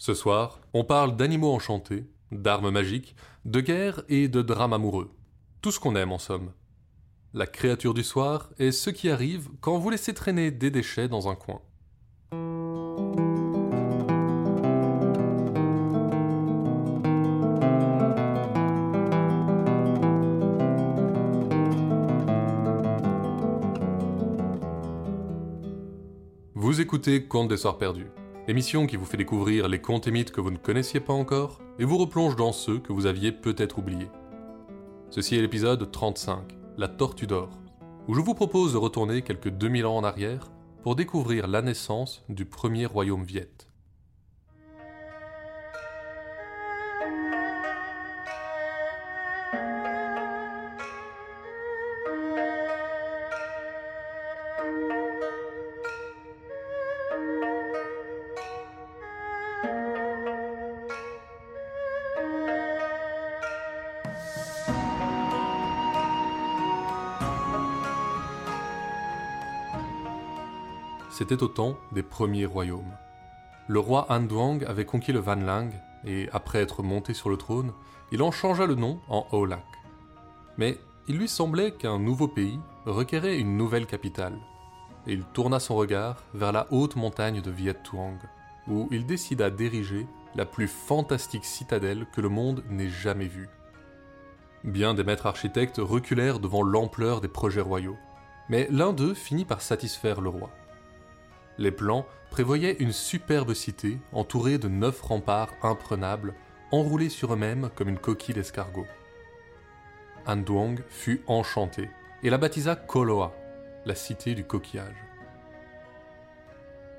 Ce soir, on parle d'animaux enchantés, d'armes magiques, de guerre et de drames amoureux. Tout ce qu'on aime en somme. La créature du soir est ce qui arrive quand vous laissez traîner des déchets dans un coin. Vous écoutez Contes des Soirs Perdus, émission qui vous fait découvrir les contes et mythes que vous ne connaissiez pas encore et vous replonge dans ceux que vous aviez peut-être oubliés. Ceci est l'épisode 35, La Tortue d'Or, où je vous propose de retourner quelques 2000 ans en arrière pour découvrir la naissance du premier royaume viet. C'était au temps des premiers royaumes. Le roi Anduang avait conquis le Van Lang, et après être monté sur le trône, il en changea le nom en Olak. Mais il lui semblait qu'un nouveau pays requérait une nouvelle capitale, et il tourna son regard vers la haute montagne de Viet Tuang, où il décida d'ériger la plus fantastique citadelle que le monde n'ait jamais vue. Bien des maîtres architectes reculèrent devant l'ampleur des projets royaux, mais l'un d'eux finit par satisfaire le roi. Les plans prévoyaient une superbe cité entourée de neuf remparts imprenables, enroulés sur eux-mêmes comme une coquille d'escargot. Anduang fut enchanté et la baptisa Koloa, la cité du coquillage.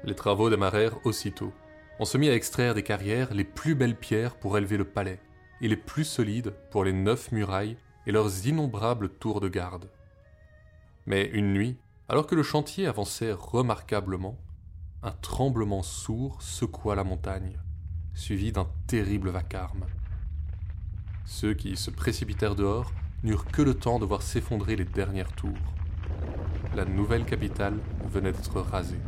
Les travaux démarrèrent aussitôt. On se mit à extraire des carrières les plus belles pierres pour élever le palais, et les plus solides pour les neuf murailles et leurs innombrables tours de garde. Mais une nuit, alors que le chantier avançait remarquablement, un tremblement sourd secoua la montagne, suivi d'un terrible vacarme. Ceux qui se précipitèrent dehors n'eurent que le temps de voir s'effondrer les dernières tours. La nouvelle capitale venait d'être rasée.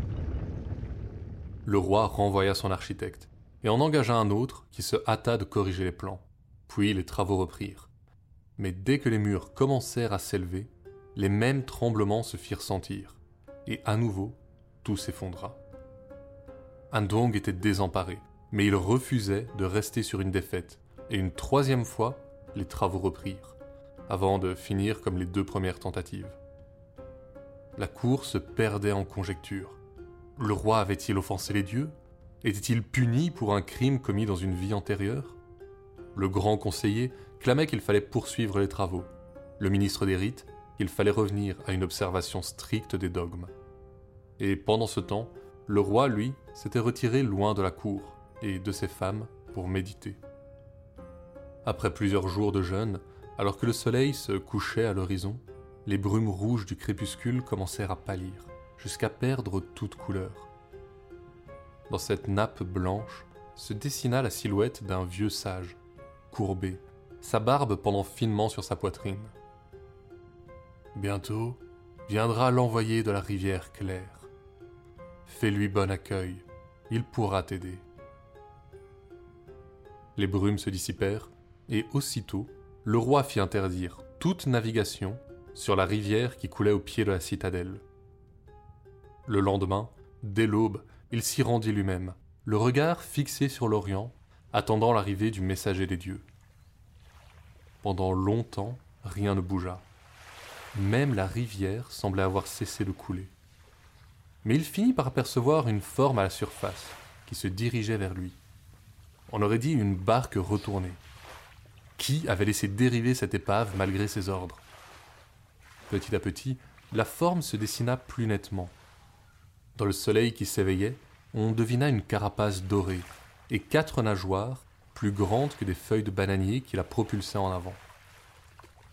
Le roi renvoya son architecte et en engagea un autre qui se hâta de corriger les plans. Puis les travaux reprirent. Mais dès que les murs commencèrent à s'élever, les mêmes tremblements se firent sentir, et à nouveau tout s'effondra. Andong était désemparé, mais il refusait de rester sur une défaite, et une troisième fois, les travaux reprirent, avant de finir comme les deux premières tentatives. La cour se perdait en conjectures. Le roi avait-il offensé les dieux? Était-il puni pour un crime commis dans une vie antérieure? Le grand conseiller clamait qu'il fallait poursuivre les travaux, le ministre des rites qu'il fallait revenir à une observation stricte des dogmes. Et pendant ce temps, le roi, lui, s'était retiré loin de la cour et de ses femmes pour méditer. Après plusieurs jours de jeûne, alors que le soleil se couchait à l'horizon, les brumes rouges du crépuscule commencèrent à pâlir, jusqu'à perdre toute couleur. Dans cette nappe blanche se dessina la silhouette d'un vieux sage, courbé, sa barbe pendant finement sur sa poitrine. Bientôt viendra l'envoyé de la rivière claire. Fais-lui bon accueil, il pourra t'aider. Les brumes se dissipèrent, et aussitôt, le roi fit interdire toute navigation sur la rivière qui coulait au pied de la citadelle. Le lendemain, dès l'aube, il s'y rendit lui-même, le regard fixé sur l'Orient, attendant l'arrivée du messager des dieux. Pendant longtemps, rien ne bougea. Même la rivière semblait avoir cessé de couler mais il finit par apercevoir une forme à la surface qui se dirigeait vers lui. On aurait dit une barque retournée. Qui avait laissé dériver cette épave malgré ses ordres? Petit à petit, la forme se dessina plus nettement. Dans le soleil qui s'éveillait, on devina une carapace dorée et quatre nageoires plus grandes que des feuilles de bananier qui la propulsaient en avant.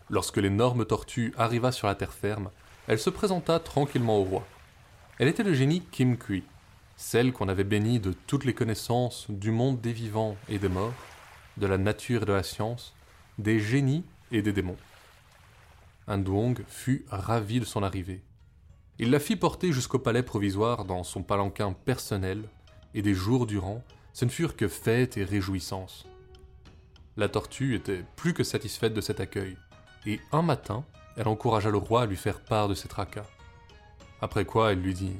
Lorsque l'énorme tortue arriva sur la terre ferme, elle se présenta tranquillement au roi. Elle était le génie Kim Kui, celle qu'on avait bénie de toutes les connaissances du monde des vivants et des morts, de la nature et de la science, des génies et des démons. Duong fut ravi de son arrivée. Il la fit porter jusqu'au palais provisoire dans son palanquin personnel, et des jours durant, ce ne furent que fêtes et réjouissances. La tortue était plus que satisfaite de cet accueil, et un matin, elle encouragea le roi à lui faire part de ses tracas. Après quoi, elle lui dit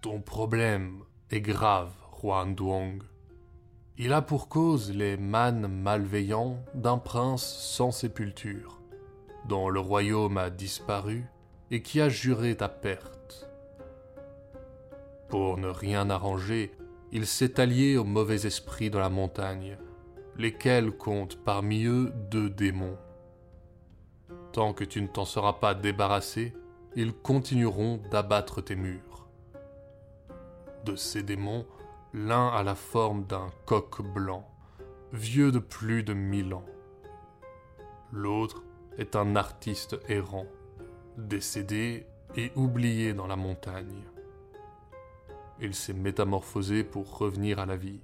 Ton problème est grave, roi Nduong. Il a pour cause les mânes malveillants d'un prince sans sépulture, dont le royaume a disparu et qui a juré ta perte. Pour ne rien arranger, il s'est allié aux mauvais esprits de la montagne, lesquels comptent parmi eux deux démons. Tant que tu ne t'en seras pas débarrassé, ils continueront d'abattre tes murs. De ces démons, l'un a la forme d'un coq blanc, vieux de plus de mille ans. L'autre est un artiste errant, décédé et oublié dans la montagne. Il s'est métamorphosé pour revenir à la vie.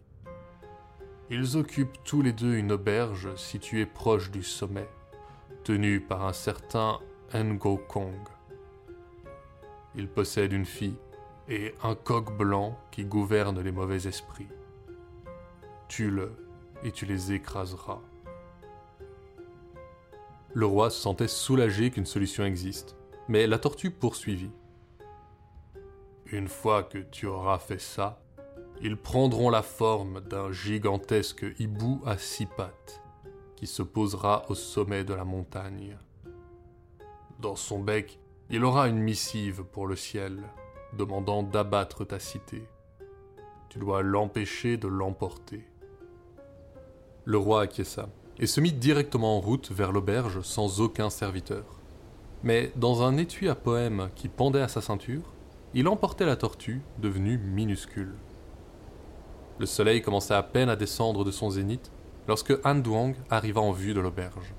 Ils occupent tous les deux une auberge située proche du sommet, tenue par un certain Ngo Kong. Il possède une fille et un coq blanc qui gouverne les mauvais esprits. Tue-le et tu les écraseras. Le roi se sentait soulagé qu'une solution existe, mais la tortue poursuivit. Une fois que tu auras fait ça, ils prendront la forme d'un gigantesque hibou à six pattes, qui se posera au sommet de la montagne. Dans son bec, il aura une missive pour le ciel, demandant d'abattre ta cité. Tu dois l'empêcher de l'emporter. Le roi acquiesça et se mit directement en route vers l'auberge sans aucun serviteur. Mais dans un étui à poème qui pendait à sa ceinture, il emportait la tortue, devenue minuscule. Le soleil commençait à peine à descendre de son zénith lorsque Han Duang arriva en vue de l'auberge.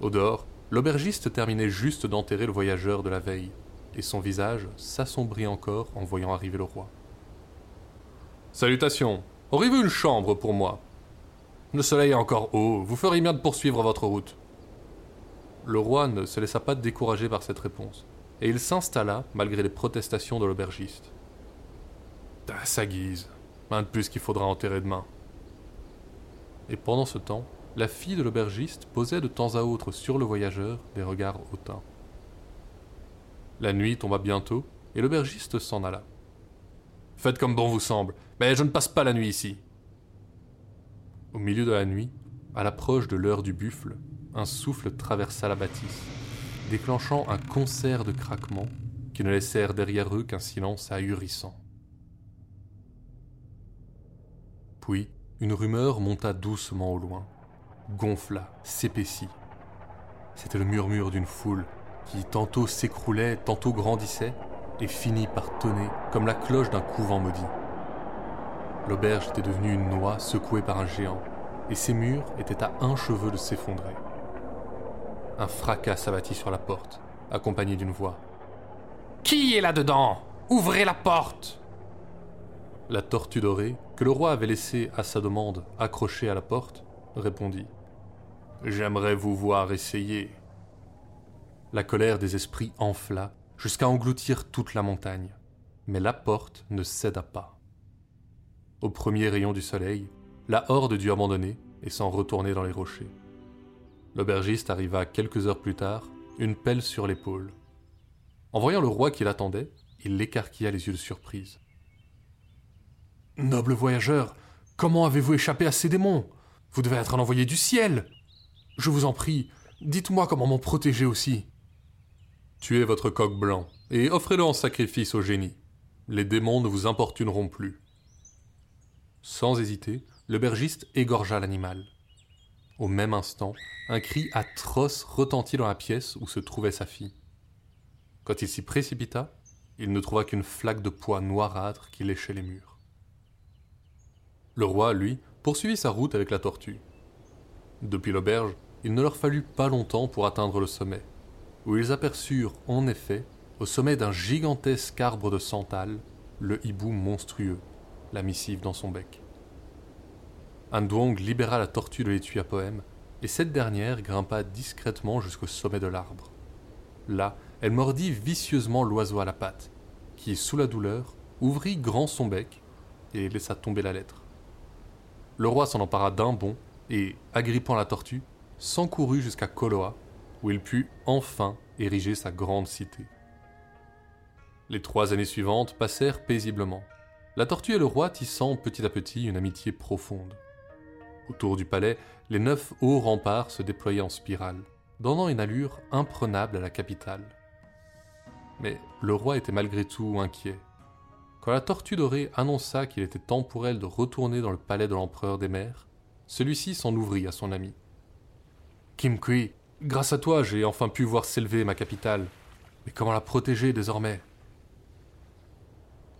Au dehors, l'aubergiste terminait juste d'enterrer le voyageur de la veille, et son visage s'assombrit encore en voyant arriver le roi. Salutations. Auriez-vous une chambre pour moi? Le soleil est encore haut, vous feriez bien de poursuivre votre route. Le roi ne se laissa pas décourager par cette réponse, et il s'installa malgré les protestations de l'aubergiste. À sa guise, un de plus qu'il faudra enterrer demain. Et pendant ce temps, la fille de l'aubergiste posait de temps à autre sur le voyageur des regards hautains. La nuit tomba bientôt, et l'aubergiste s'en alla. Faites comme bon vous semble, mais je ne passe pas la nuit ici. Au milieu de la nuit, à l'approche de l'heure du buffle, un souffle traversa la bâtisse, déclenchant un concert de craquements qui ne laissèrent derrière eux qu'un silence ahurissant. Puis, une rumeur monta doucement au loin, gonfla, s'épaissit. C'était le murmure d'une foule qui tantôt s'écroulait, tantôt grandissait, et finit par tonner comme la cloche d'un couvent maudit. L'auberge était devenue une noix secouée par un géant, et ses murs étaient à un cheveu de s'effondrer. Un fracas s'abattit sur la porte, accompagné d'une voix. Qui est là-dedans? Ouvrez la porte La tortue dorée, que le roi avait laissée à sa demande accrochée à la porte, répondit. J'aimerais vous voir essayer. La colère des esprits enfla jusqu'à engloutir toute la montagne, mais la porte ne céda pas. Au premier rayon du soleil, la horde dut abandonner et s'en retourner dans les rochers. L'aubergiste arriva quelques heures plus tard, une pelle sur l'épaule. En voyant le roi qui l'attendait, il l'écarquilla les yeux de surprise. Noble voyageur, comment avez-vous échappé à ces démons? Vous devez être un envoyé du ciel. Je vous en prie, dites-moi comment m'en protéger aussi. Tuez votre coq blanc et offrez-le en sacrifice au génie. Les démons ne vous importuneront plus. Sans hésiter, l'aubergiste égorgea l'animal. Au même instant, un cri atroce retentit dans la pièce où se trouvait sa fille. Quand il s'y précipita, il ne trouva qu'une flaque de poids noirâtre qui léchait les murs. Le roi, lui, poursuivit sa route avec la tortue. Depuis l'auberge, il ne leur fallut pas longtemps pour atteindre le sommet, où ils aperçurent en effet, au sommet d'un gigantesque arbre de santal, le hibou monstrueux, la missive dans son bec. Andwong libéra la tortue de l'étui à poème, et cette dernière grimpa discrètement jusqu'au sommet de l'arbre. Là, elle mordit vicieusement l'oiseau à la patte, qui, sous la douleur, ouvrit grand son bec et laissa tomber la lettre. Le roi s'en empara d'un bond et, agrippant la tortue, s'encourut jusqu'à Koloa, où il put enfin ériger sa grande cité. Les trois années suivantes passèrent paisiblement, la tortue et le roi tissant petit à petit une amitié profonde. Autour du palais, les neuf hauts remparts se déployaient en spirale, donnant une allure imprenable à la capitale. Mais le roi était malgré tout inquiet. Quand la tortue dorée annonça qu'il était temps pour elle de retourner dans le palais de l'empereur des mers, celui-ci s'en ouvrit à son ami. Kim Kui, grâce à toi, j'ai enfin pu voir s'élever ma capitale. Mais comment la protéger désormais?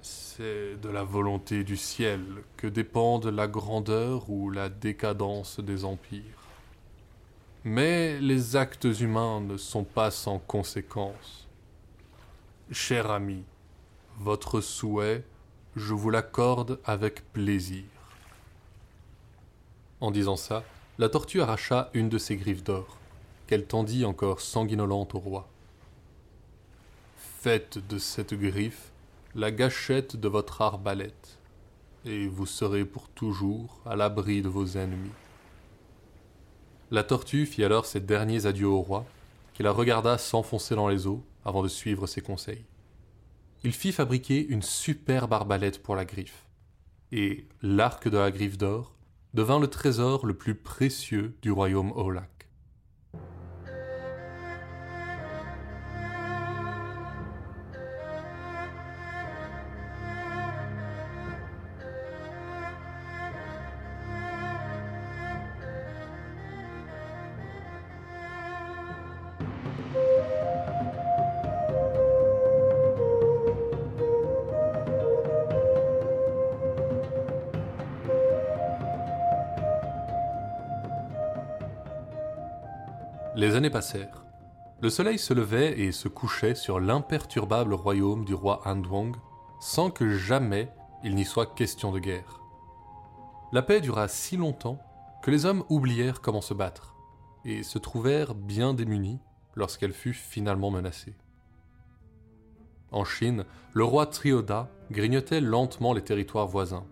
C'est de la volonté du ciel que dépendent la grandeur ou la décadence des empires. Mais les actes humains ne sont pas sans conséquences. Cher ami, votre souhait, je vous l'accorde avec plaisir. En disant ça, la tortue arracha une de ses griffes d'or, qu'elle tendit encore sanguinolente au roi. Faites de cette griffe la gâchette de votre arbalète, et vous serez pour toujours à l'abri de vos ennemis. La tortue fit alors ses derniers adieux au roi, qui la regarda s'enfoncer dans les eaux avant de suivre ses conseils. Il fit fabriquer une superbe arbalète pour la griffe, et l'arc de la griffe d'or devint le trésor le plus précieux du royaume Olak. Les années passèrent. Le soleil se levait et se couchait sur l'imperturbable royaume du roi Andwang sans que jamais il n'y soit question de guerre. La paix dura si longtemps que les hommes oublièrent comment se battre et se trouvèrent bien démunis lorsqu'elle fut finalement menacée. En Chine, le roi Trioda grignotait lentement les territoires voisins,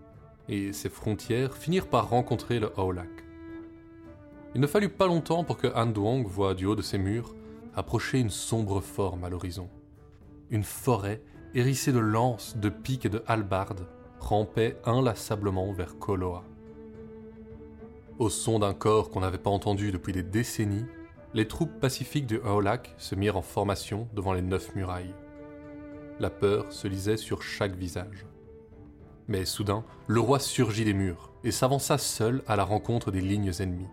et ses frontières finirent par rencontrer le Haolac. Il ne fallut pas longtemps pour que Han Duong voie du haut de ses murs approcher une sombre forme à l'horizon. Une forêt hérissée de lances, de piques et de halbardes rampait inlassablement vers Koloa. Au son d'un corps qu'on n'avait pas entendu depuis des décennies, les troupes pacifiques du Aolak se mirent en formation devant les neuf murailles. La peur se lisait sur chaque visage. Mais soudain, le roi surgit des murs et s'avança seul à la rencontre des lignes ennemies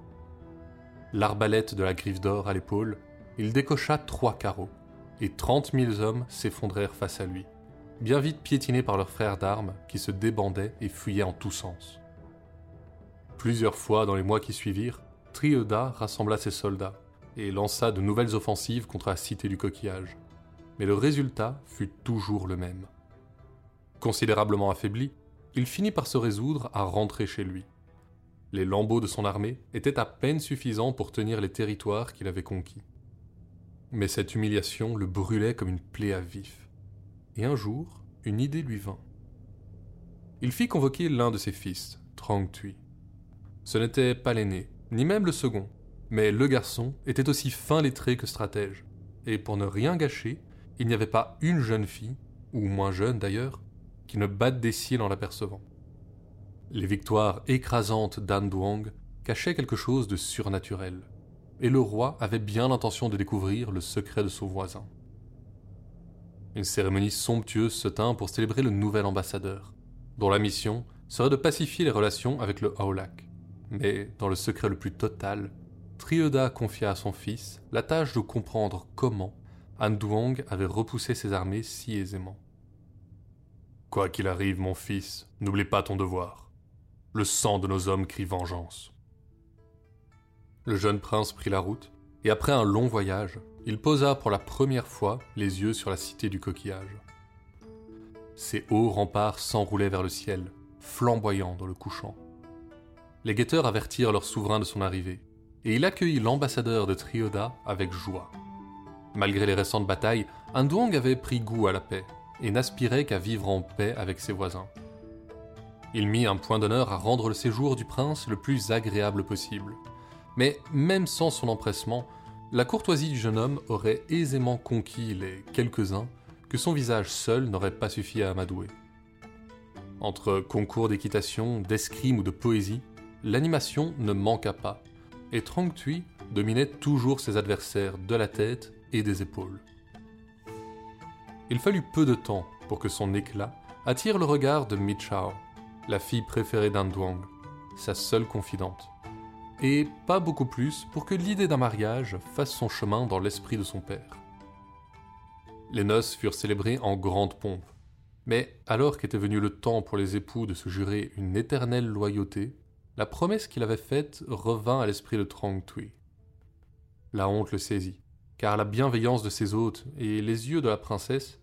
l'arbalète de la griffe d'or à l'épaule, il décocha trois carreaux, et trente mille hommes s'effondrèrent face à lui, bien vite piétinés par leurs frères d'armes qui se débandaient et fuyaient en tous sens. Plusieurs fois dans les mois qui suivirent, Trioda rassembla ses soldats et lança de nouvelles offensives contre la cité du coquillage. Mais le résultat fut toujours le même. Considérablement affaibli, il finit par se résoudre à rentrer chez lui. Les lambeaux de son armée étaient à peine suffisants pour tenir les territoires qu'il avait conquis. Mais cette humiliation le brûlait comme une plaie à vif. Et un jour, une idée lui vint. Il fit convoquer l'un de ses fils, Trong Tui. Ce n'était pas l'aîné, ni même le second, mais le garçon était aussi fin lettré que stratège, et pour ne rien gâcher, il n'y avait pas une jeune fille, ou moins jeune d'ailleurs, qui ne batte des cils en l'apercevant. Les victoires écrasantes d'An cachaient quelque chose de surnaturel, et le roi avait bien l'intention de découvrir le secret de son voisin. Une cérémonie somptueuse se tint pour célébrer le nouvel ambassadeur, dont la mission serait de pacifier les relations avec le Haolak. Mais, dans le secret le plus total, Trioda confia à son fils la tâche de comprendre comment An Duong avait repoussé ses armées si aisément. Quoi qu'il arrive, mon fils, n'oublie pas ton devoir. Le sang de nos hommes crie vengeance. Le jeune prince prit la route, et après un long voyage, il posa pour la première fois les yeux sur la cité du coquillage. Ses hauts remparts s'enroulaient vers le ciel, flamboyants dans le couchant. Les guetteurs avertirent leur souverain de son arrivée, et il accueillit l'ambassadeur de Trioda avec joie. Malgré les récentes batailles, Andong avait pris goût à la paix, et n'aspirait qu'à vivre en paix avec ses voisins. Il mit un point d'honneur à rendre le séjour du prince le plus agréable possible. Mais même sans son empressement, la courtoisie du jeune homme aurait aisément conquis les quelques-uns que son visage seul n'aurait pas suffi à amadouer. Entre concours d'équitation, d'escrime ou de poésie, l'animation ne manqua pas, et Trong Tui dominait toujours ses adversaires de la tête et des épaules. Il fallut peu de temps pour que son éclat attire le regard de Mi la fille préférée d'Anduang, sa seule confidente. Et pas beaucoup plus pour que l'idée d'un mariage fasse son chemin dans l'esprit de son père. Les noces furent célébrées en grande pompe. Mais alors qu'était venu le temps pour les époux de se jurer une éternelle loyauté, la promesse qu'il avait faite revint à l'esprit de Trong Tui. La honte le saisit, car la bienveillance de ses hôtes et les yeux de la princesse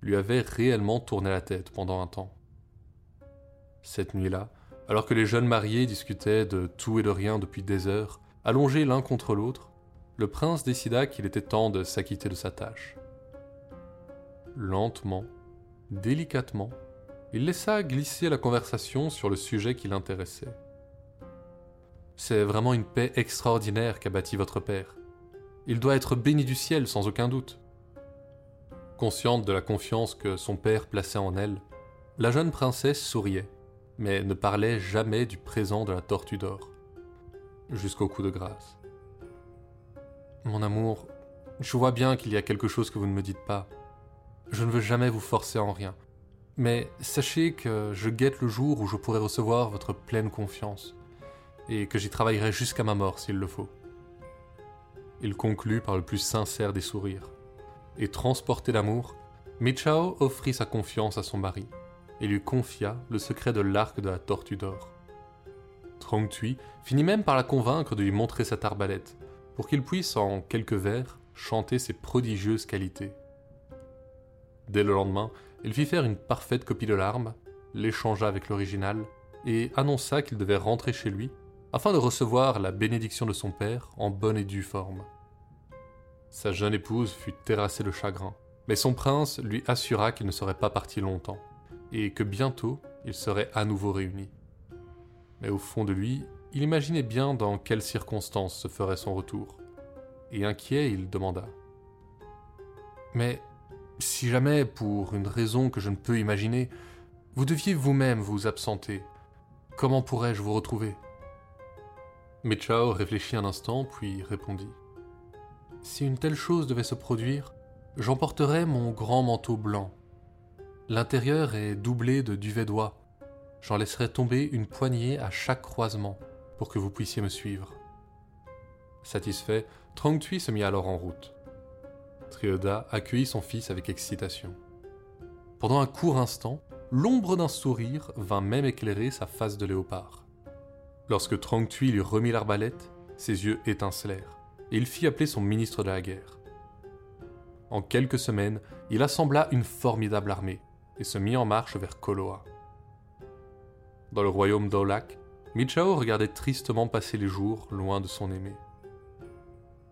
lui avaient réellement tourné la tête pendant un temps. Cette nuit-là, alors que les jeunes mariés discutaient de tout et de rien depuis des heures, allongés l'un contre l'autre, le prince décida qu'il était temps de s'acquitter de sa tâche. Lentement, délicatement, il laissa glisser la conversation sur le sujet qui l'intéressait. C'est vraiment une paix extraordinaire qu'a bâti votre père. Il doit être béni du ciel sans aucun doute. Consciente de la confiance que son père plaçait en elle, la jeune princesse souriait mais ne parlait jamais du présent de la tortue d'or, jusqu'au coup de grâce. Mon amour, je vois bien qu'il y a quelque chose que vous ne me dites pas. Je ne veux jamais vous forcer en rien, mais sachez que je guette le jour où je pourrai recevoir votre pleine confiance, et que j'y travaillerai jusqu'à ma mort s'il le faut. Il conclut par le plus sincère des sourires, et transporté d'amour, Michao offrit sa confiance à son mari et lui confia le secret de l'arc de la tortue d'or. Trong Tui finit même par la convaincre de lui montrer cette arbalète, pour qu'il puisse, en quelques vers, chanter ses prodigieuses qualités. Dès le lendemain, il fit faire une parfaite copie de l'arme, l'échangea avec l'original, et annonça qu'il devait rentrer chez lui afin de recevoir la bénédiction de son père en bonne et due forme. Sa jeune épouse fut terrassée de chagrin, mais son prince lui assura qu'il ne serait pas parti longtemps et que bientôt ils seraient à nouveau réunis. Mais au fond de lui, il imaginait bien dans quelles circonstances se ferait son retour. Et inquiet, il demanda Mais si jamais, pour une raison que je ne peux imaginer, vous deviez vous-même vous absenter, comment pourrais-je vous retrouver? Michao réfléchit un instant, puis répondit Si une telle chose devait se produire, j'emporterais mon grand manteau blanc L'intérieur est doublé de duvet d'oie. J'en laisserai tomber une poignée à chaque croisement pour que vous puissiez me suivre. Satisfait, Trong Tui se mit alors en route. Trioda accueillit son fils avec excitation. Pendant un court instant, l'ombre d'un sourire vint même éclairer sa face de léopard. Lorsque Trong Tui lui remit l'arbalète, ses yeux étincelèrent, et il fit appeler son ministre de la guerre. En quelques semaines, il assembla une formidable armée, et se mit en marche vers Koloa. Dans le royaume d'Olak, Michao regardait tristement passer les jours loin de son aimé.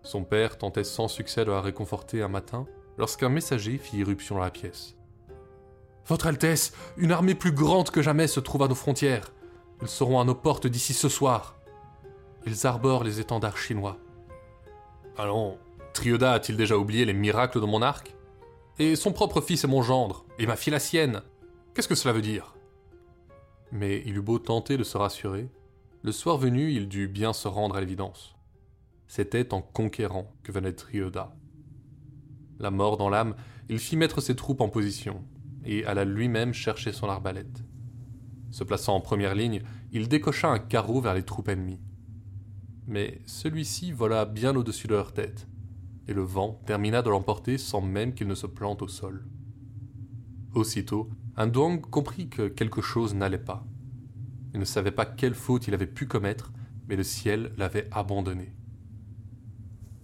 Son père tentait sans succès de la réconforter un matin lorsqu'un messager fit irruption dans la pièce. Votre Altesse, une armée plus grande que jamais se trouve à nos frontières. Ils seront à nos portes d'ici ce soir. Ils arborent les étendards chinois. Allons, Trioda a-t-il déjà oublié les miracles de mon arc? Et son propre fils est mon gendre, et ma fille la sienne. Qu'est-ce que cela veut dire? Mais il eut beau tenter de se rassurer, le soir venu, il dut bien se rendre à l'évidence. C'était en conquérant que venait Trioda. La mort dans l'âme, il fit mettre ses troupes en position, et alla lui-même chercher son arbalète. Se plaçant en première ligne, il décocha un carreau vers les troupes ennemies. Mais celui-ci vola bien au-dessus de leur tête, et le vent termina de l'emporter sans même qu'il ne se plante au sol. Aussitôt, un Duang comprit que quelque chose n'allait pas. Il ne savait pas quelle faute il avait pu commettre, mais le ciel l'avait abandonné.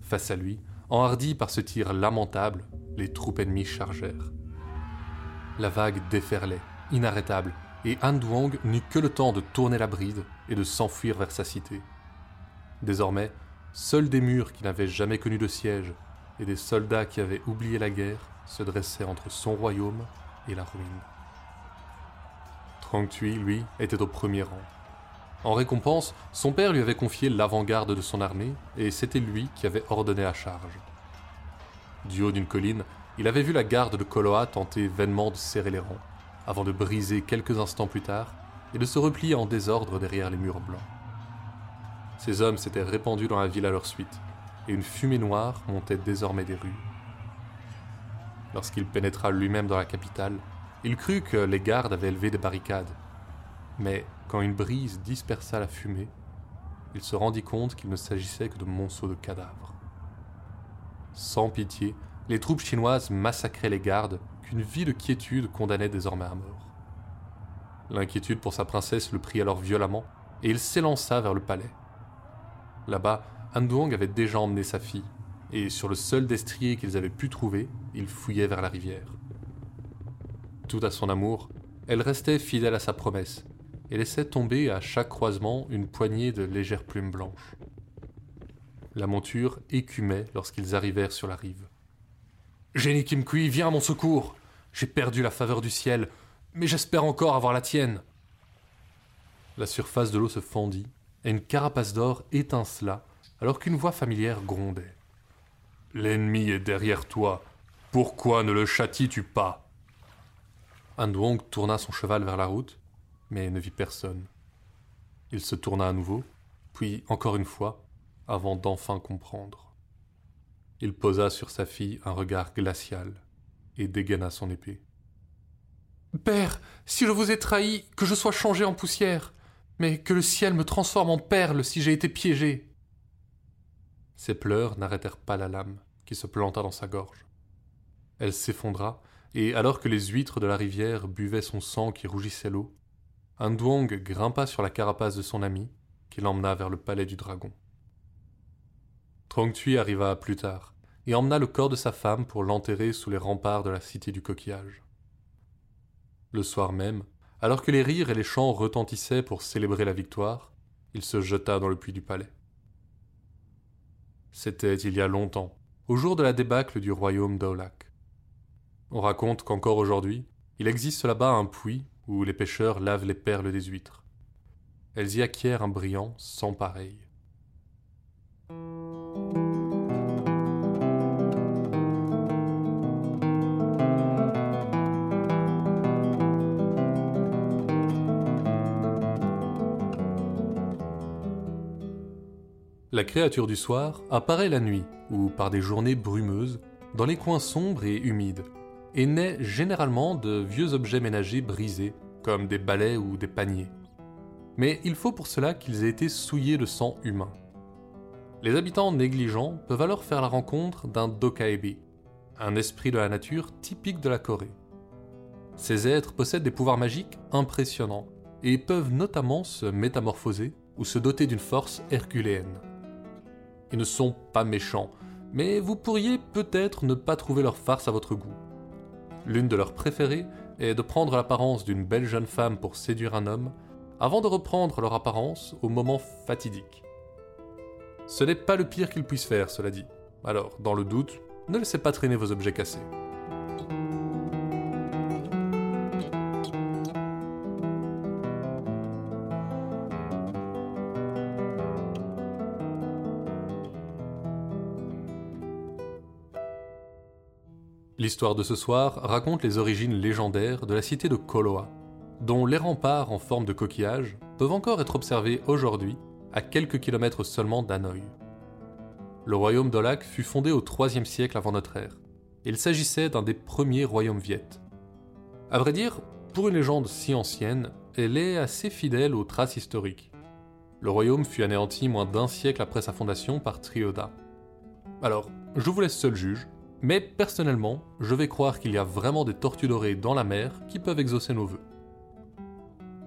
Face à lui, enhardis par ce tir lamentable, les troupes ennemies chargèrent. La vague déferlait, inarrêtable, et Han Duang n'eut que le temps de tourner la bride et de s'enfuir vers sa cité. Désormais, Seuls des murs qui n'avaient jamais connu de siège et des soldats qui avaient oublié la guerre se dressaient entre son royaume et la ruine. Trong Tui, lui, était au premier rang. En récompense, son père lui avait confié l'avant-garde de son armée, et c'était lui qui avait ordonné la charge. Du haut d'une colline, il avait vu la garde de Koloa tenter vainement de serrer les rangs, avant de briser quelques instants plus tard et de se replier en désordre derrière les murs blancs. Ces hommes s'étaient répandus dans la ville à leur suite, et une fumée noire montait désormais des rues. Lorsqu'il pénétra lui-même dans la capitale, il crut que les gardes avaient élevé des barricades. Mais quand une brise dispersa la fumée, il se rendit compte qu'il ne s'agissait que de monceaux de cadavres. Sans pitié, les troupes chinoises massacraient les gardes qu'une vie de quiétude condamnait désormais à mort. L'inquiétude pour sa princesse le prit alors violemment, et il s'élança vers le palais. Là-bas, Anduong avait déjà emmené sa fille, et sur le seul destrier qu'ils avaient pu trouver, il fouillait vers la rivière. Tout à son amour, elle restait fidèle à sa promesse, et laissait tomber à chaque croisement une poignée de légères plumes blanches. La monture écumait lorsqu'ils arrivèrent sur la rive. Jenny Kimkui, viens à mon secours J'ai perdu la faveur du ciel, mais j'espère encore avoir la tienne. La surface de l'eau se fendit, une carapace d'or étincela, alors qu'une voix familière grondait. L'ennemi est derrière toi. Pourquoi ne le châties-tu pas? Anduong tourna son cheval vers la route, mais ne vit personne. Il se tourna à nouveau, puis encore une fois, avant d'enfin comprendre. Il posa sur sa fille un regard glacial et dégaina son épée. Père, si je vous ai trahi, que je sois changé en poussière, mais que le ciel me transforme en perle si j'ai été piégé. Ses pleurs n'arrêtèrent pas la lame qui se planta dans sa gorge. Elle s'effondra, et alors que les huîtres de la rivière buvaient son sang qui rougissait l'eau, un douang grimpa sur la carapace de son ami, qui l'emmena vers le palais du dragon. Trong Tui arriva plus tard, et emmena le corps de sa femme pour l'enterrer sous les remparts de la cité du coquillage. Le soir même, alors que les rires et les chants retentissaient pour célébrer la victoire, il se jeta dans le puits du palais. C'était il y a longtemps, au jour de la débâcle du royaume d'Aulak. On raconte qu'encore aujourd'hui, il existe là-bas un puits où les pêcheurs lavent les perles des huîtres. Elles y acquièrent un brillant sans pareil. La créature du soir apparaît la nuit ou par des journées brumeuses dans les coins sombres et humides et naît généralement de vieux objets ménagers brisés comme des balais ou des paniers. Mais il faut pour cela qu'ils aient été souillés de sang humain. Les habitants négligents peuvent alors faire la rencontre d'un Dokaebi, un esprit de la nature typique de la Corée. Ces êtres possèdent des pouvoirs magiques impressionnants et peuvent notamment se métamorphoser ou se doter d'une force herculéenne. Ils ne sont pas méchants, mais vous pourriez peut-être ne pas trouver leur farce à votre goût. L'une de leurs préférées est de prendre l'apparence d'une belle jeune femme pour séduire un homme, avant de reprendre leur apparence au moment fatidique. Ce n'est pas le pire qu'ils puissent faire, cela dit. Alors, dans le doute, ne laissez pas traîner vos objets cassés. L'histoire de ce soir raconte les origines légendaires de la cité de Koloa, dont les remparts en forme de coquillage peuvent encore être observés aujourd'hui, à quelques kilomètres seulement d'Hanoï. Le royaume d'Olak fut fondé au IIIe siècle avant notre ère. Il s'agissait d'un des premiers royaumes viettes. À vrai dire, pour une légende si ancienne, elle est assez fidèle aux traces historiques. Le royaume fut anéanti moins d'un siècle après sa fondation par Trioda. Alors, je vous laisse seul juge, mais personnellement, je vais croire qu'il y a vraiment des tortues dorées dans la mer qui peuvent exaucer nos vœux.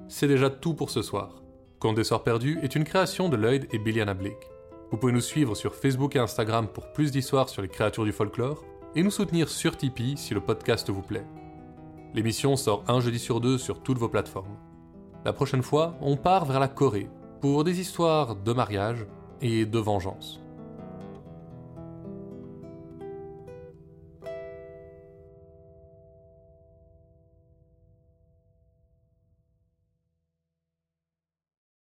C'est déjà tout pour ce soir. Conte des Soirs Perdus est une création de Lloyd et Billiana Blake. Vous pouvez nous suivre sur Facebook et Instagram pour plus d'histoires sur les créatures du folklore et nous soutenir sur Tipeee si le podcast vous plaît. L'émission sort un jeudi sur deux sur toutes vos plateformes. La prochaine fois, on part vers la Corée pour des histoires de mariage et de vengeance.